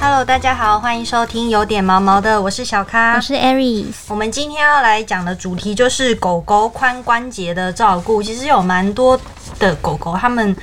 Hello，大家好，欢迎收听有点毛毛的，我是小咖，我是 Aries。我们今天要来讲的主题就是狗狗髋关节的照顾。其实有蛮多的狗狗，它们。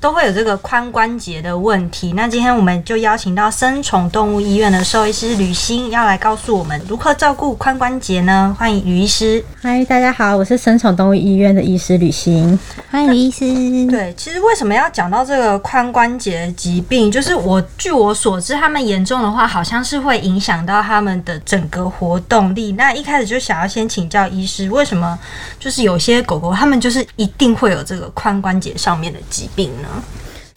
都会有这个髋关节的问题。那今天我们就邀请到生宠动物医院的兽医师吕欣，要来告诉我们如何照顾髋关节呢？欢迎吕医师。嗨，大家好，我是生宠动物医院的医师吕欣。欢迎吕医师。对，其实为什么要讲到这个髋关节疾病？就是我据我所知，他们严重的话，好像是会影响到他们的整个活动力。那一开始就想要先请教医师，为什么就是有些狗狗，他们就是一定会有这个髋关节上面的疾病呢？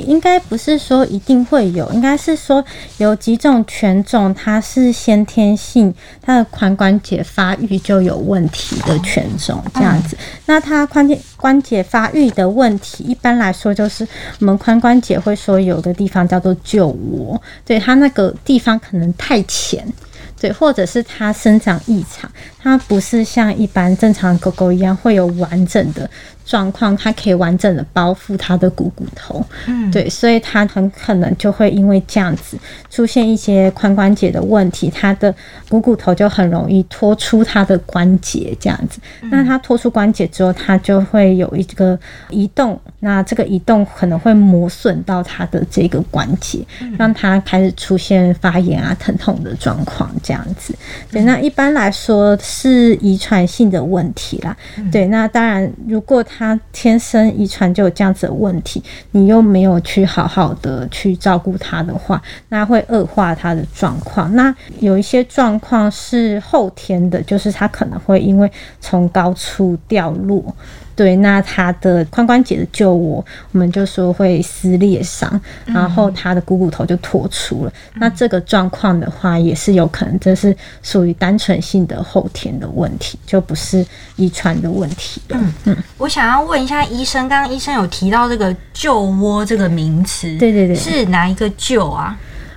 应该不是说一定会有，应该是说有几种犬种，它是先天性，它的髋关节发育就有问题的犬种，这样子。那它髋关关节发育的问题，一般来说就是我们髋关节会说有的地方叫做旧窝，对它那个地方可能太浅。对，或者是它生长异常，它不是像一般正常狗狗一样会有完整的状况，它可以完整的包覆它的股骨头。嗯，对，所以它很可能就会因为这样子出现一些髋关节的问题，它的股骨头就很容易脱出它的关节这样子。那它脱出关节之后，它就会有一个移动，那这个移动可能会磨损到它的这个关节，让它开始出现发炎啊、疼痛的状况。这样。这样子，对，那一般来说是遗传性的问题啦。对，那当然，如果他他天生遗传就有这样子的问题，你又没有去好好的去照顾他的话，那会恶化他的状况。那有一些状况是后天的，就是他可能会因为从高处掉落。对，那他的髋关节的旧窝，我们就说会撕裂伤，然后他的股骨头就脱出了。那这个状况的话，也是有可能，这是属于单纯性的后天的问题，就不是遗传的问题。嗯嗯，我想要问一下医生，刚刚医生有提到这个旧窝这个名词，对对对，是哪一个旧啊？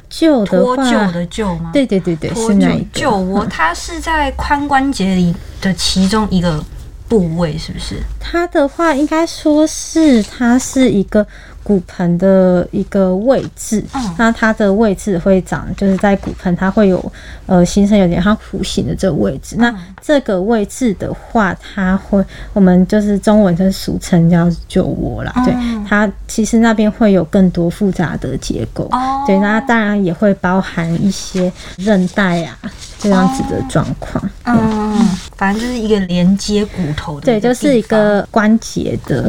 旧的脱臼的臼吗？对对对对，是哪一旧窝？它是在髋关节里的其中一个。部位是不是？它的话，应该说是它是一个。骨盆的一个位置，那它的位置会长，就是在骨盆，它会有呃形成有点像弧形的这个位置。那这个位置的话，它会我们就是中文就是俗称叫酒窝啦。对，它其实那边会有更多复杂的结构。对，那当然也会包含一些韧带啊这样子的状况。嗯，反正就是一个连接骨头的，对，就是一个关节的。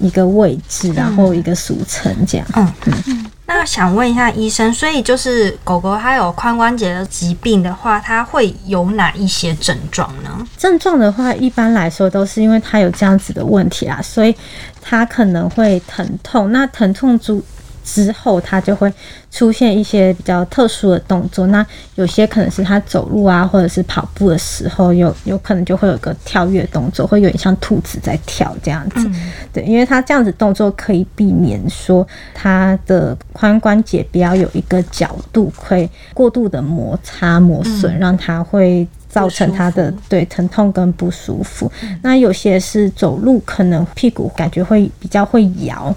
一个位置，然后一个俗称这样。嗯嗯。那想问一下医生，所以就是狗狗它有髋关节的疾病的话，它会有哪一些症状呢？症状的话，一般来说都是因为它有这样子的问题啊，所以它可能会疼痛。那疼痛主之后，它就会出现一些比较特殊的动作。那有些可能是它走路啊，或者是跑步的时候，有有可能就会有个跳跃动作，会有点像兔子在跳这样子。对，因为它这样子动作可以避免说它的髋关节不要有一个角度会过度的摩擦磨损，让它会造成他的对疼痛跟不舒服。那有些是走路可能屁股感觉会比较会摇。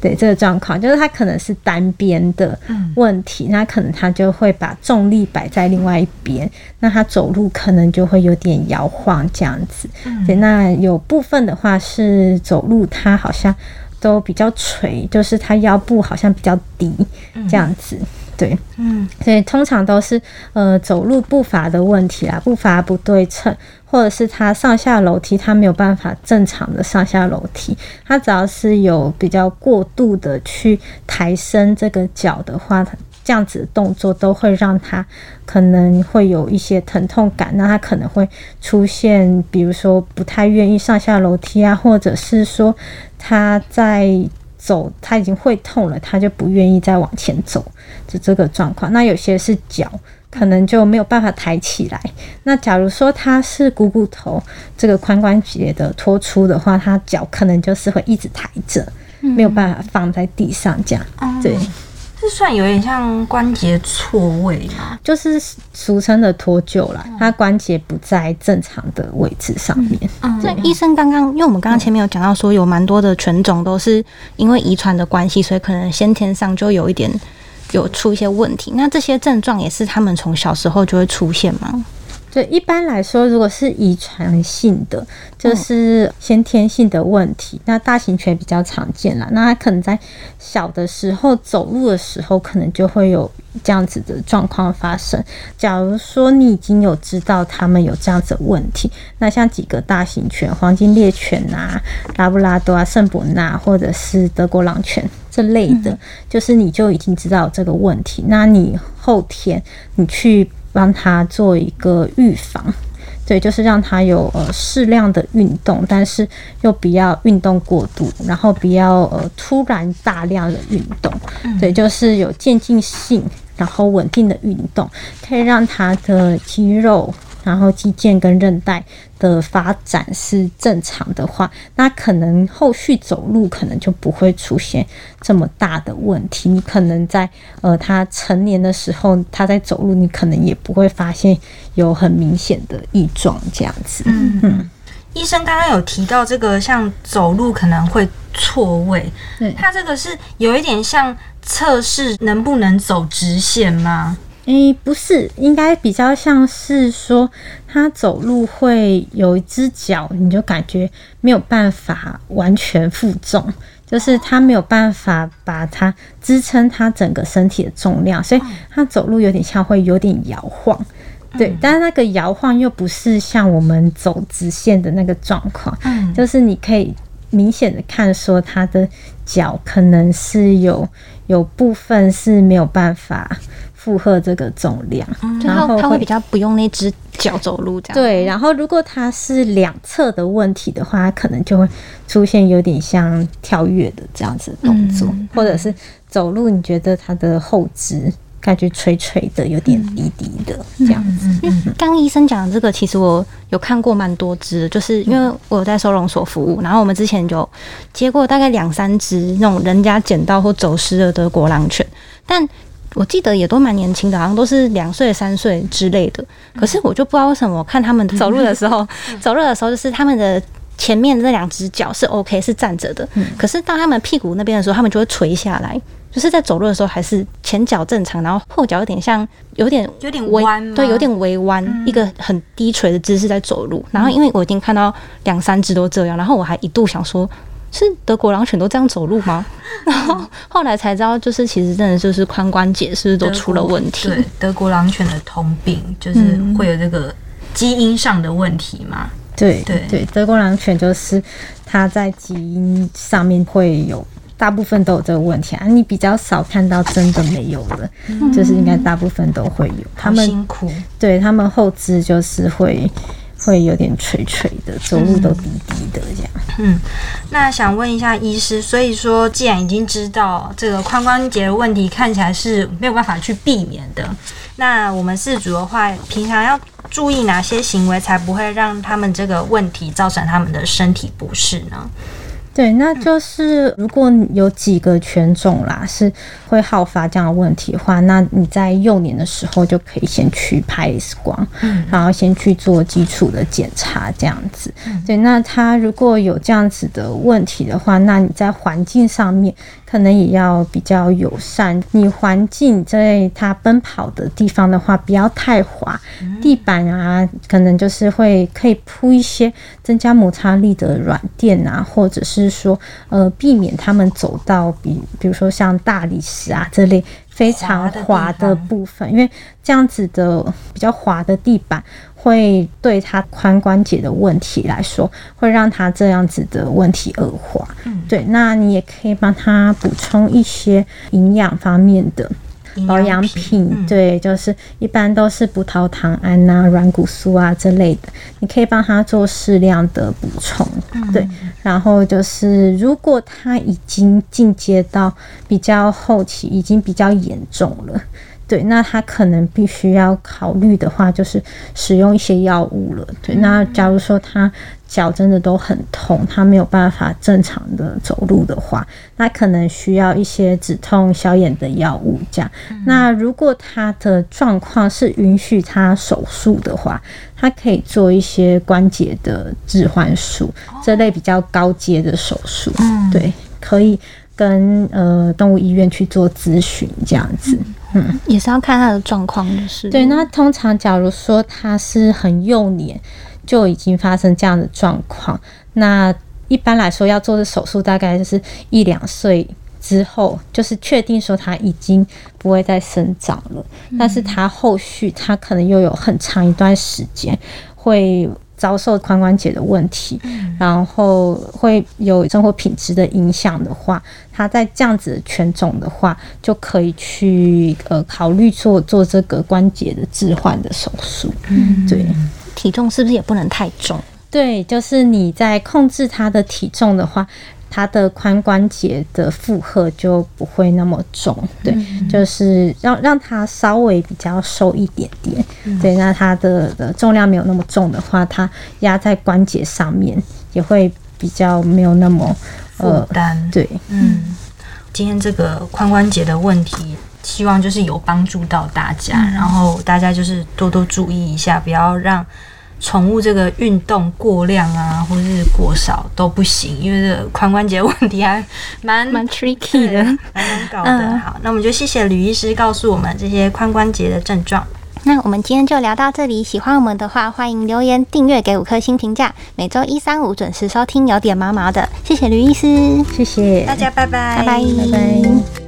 对这个状况，就是他可能是单边的问题，那可能他就会把重力摆在另外一边，那他走路可能就会有点摇晃这样子。对，那有部分的话是走路，他好像都比较垂，就是他腰部好像比较低这样子。对，嗯，所以通常都是呃走路步伐的问题啦，步伐不对称，或者是他上下楼梯他没有办法正常的上下楼梯，他只要是有比较过度的去抬升这个脚的话，这样子的动作都会让他可能会有一些疼痛感，那他可能会出现，比如说不太愿意上下楼梯啊，或者是说他在。走，他已经会痛了，他就不愿意再往前走，就这个状况。那有些是脚，可能就没有办法抬起来。那假如说他是股骨头这个髋关节的脱出的话，他脚可能就是会一直抬着，没有办法放在地上这样。对。这算有点像关节错位吗？就是俗称的脱臼啦，它关节不在正常的位置上面。这医生刚刚，因为我们刚刚前面有讲到说，有蛮多的犬种都是因为遗传的关系，所以可能先天上就有一点有出一些问题。那这些症状也是他们从小时候就会出现吗？对，一般来说，如果是遗传性的，就是先天性的问题，那大型犬比较常见啦。那它可能在小的时候走路的时候，可能就会有这样子的状况发生。假如说你已经有知道它们有这样子的问题，那像几个大型犬，黄金猎犬啊、拉布拉多啊、圣伯纳或者是德国狼犬这类的，就是你就已经知道这个问题，那你后天你去。帮他做一个预防，对，就是让他有呃适量的运动，但是又不要运动过度，然后不要呃突然大量的运动，对，就是有渐进性，然后稳定的运动，可以让他的肌肉。然后肌腱跟韧带的发展是正常的话，那可能后续走路可能就不会出现这么大的问题。你可能在呃他成年的时候，他在走路，你可能也不会发现有很明显的异状这样子。嗯嗯，医生刚刚有提到这个，像走路可能会错位，对，他这个是有一点像测试能不能走直线吗？诶，不是，应该比较像是说，他走路会有一只脚，你就感觉没有办法完全负重，就是他没有办法把它支撑他整个身体的重量，所以他走路有点像会有点摇晃，对，但是那个摇晃又不是像我们走直线的那个状况，嗯，就是你可以明显的看说他的脚可能是有有部分是没有办法。负荷这个重量，然后它会比较不用那只脚走路这样。对，然后如果它是两侧的问题的话，可能就会出现有点像跳跃的这样子动作，或者是走路，你觉得它的后肢感觉垂垂的，有点低低的这样子。刚医生讲的这个，其实我有看过蛮多只，就是因为我有在收容所服务，然后我们之前就接过大概两三只那种人家捡到或走失的德国狼犬，但。我记得也都蛮年轻的，好像都是两岁、三岁之类的。可是我就不知道为什么，我看他们走路的时候，走路的时候就是他们的前面那两只脚是 OK，是站着的。可是到他们屁股那边的时候，他们就会垂下来，就是在走路的时候还是前脚正常，然后后脚有点像有点有点弯，对，有点微弯，一个很低垂的姿势在走路。然后因为我已经看到两三只都这样，然后我还一度想说。是德国狼犬都这样走路吗？然后后来才知道，就是其实真的就是髋关节是不是都出了问题？对，德国狼犬的通病就是会有这个基因上的问题嘛。对对对，德国狼犬就是它在基因上面会有大部分都有这个问题啊。你比较少看到真的没有的，就是应该大部分都会有。他们辛苦，对他们后肢就是会。会有点垂垂的，走路都低低的这样。嗯，那想问一下医师，所以说既然已经知道这个髋关节的问题看起来是没有办法去避免的，那我们四组的话，平常要注意哪些行为才不会让他们这个问题造成他们的身体不适呢？对，那就是如果有几个犬种啦，是会好发这样的问题的话，那你在幼年的时候就可以先去拍 X 光，然后先去做基础的检查，这样子。对，那他如果有这样子的问题的话，那你在环境上面可能也要比较友善。你环境在它奔跑的地方的话，不要太滑，地板啊，可能就是会可以铺一些增加摩擦力的软垫啊，或者是。说呃，避免他们走到比比如说像大理石啊这类非常滑的部分，因为这样子的比较滑的地板会对他髋关节的问题来说，会让他这样子的问题恶化。嗯，对，那你也可以帮他补充一些营养方面的。保养品对，就是一般都是葡萄糖胺呐、软骨素啊之类的，你可以帮他做适量的补充。对，然后就是如果他已经进阶到比较后期，已经比较严重了。对，那他可能必须要考虑的话，就是使用一些药物了。对，那假如说他脚真的都很痛，他没有办法正常的走路的话，那可能需要一些止痛消炎的药物。这样，那如果他的状况是允许他手术的话，他可以做一些关节的置换术这类比较高阶的手术。嗯，对，可以。跟呃动物医院去做咨询这样子。嗯，也是要看他的状况，就是对。那通常假如说他是很幼年就已经发生这样的状况，那一般来说要做的手术大概就是一两岁之后，就是确定说它已经不会再生长了。但是它后续它可能又有很长一段时间会。遭受髋关节的问题，然后会有生活品质的影响的话，他在这样子的犬种的话，就可以去呃考虑做做这个关节的置换的手术。嗯，对，体重是不是也不能太重？对，就是你在控制他的体重的话。他的髋关节的负荷就不会那么重，对，就是让让他稍微比较瘦一点点，对，那他的的重量没有那么重的话，他压在关节上面也会比较没有那么负担，对，嗯，今天这个髋关节的问题，希望就是有帮助到大家，然后大家就是多多注意一下，不要让。宠物这个运动过量啊，或是过少都不行，因为这髋关节问题还蛮蛮 tricky 的，蛮难搞的。好，那我们就谢谢吕医师告诉我们这些髋关节的症状。那我们今天就聊到这里，喜欢我们的话，欢迎留言订阅给五颗星评价。每周一、三、五准时收听，有点毛毛的。谢谢吕医师，谢谢大家，拜拜，拜拜，拜拜。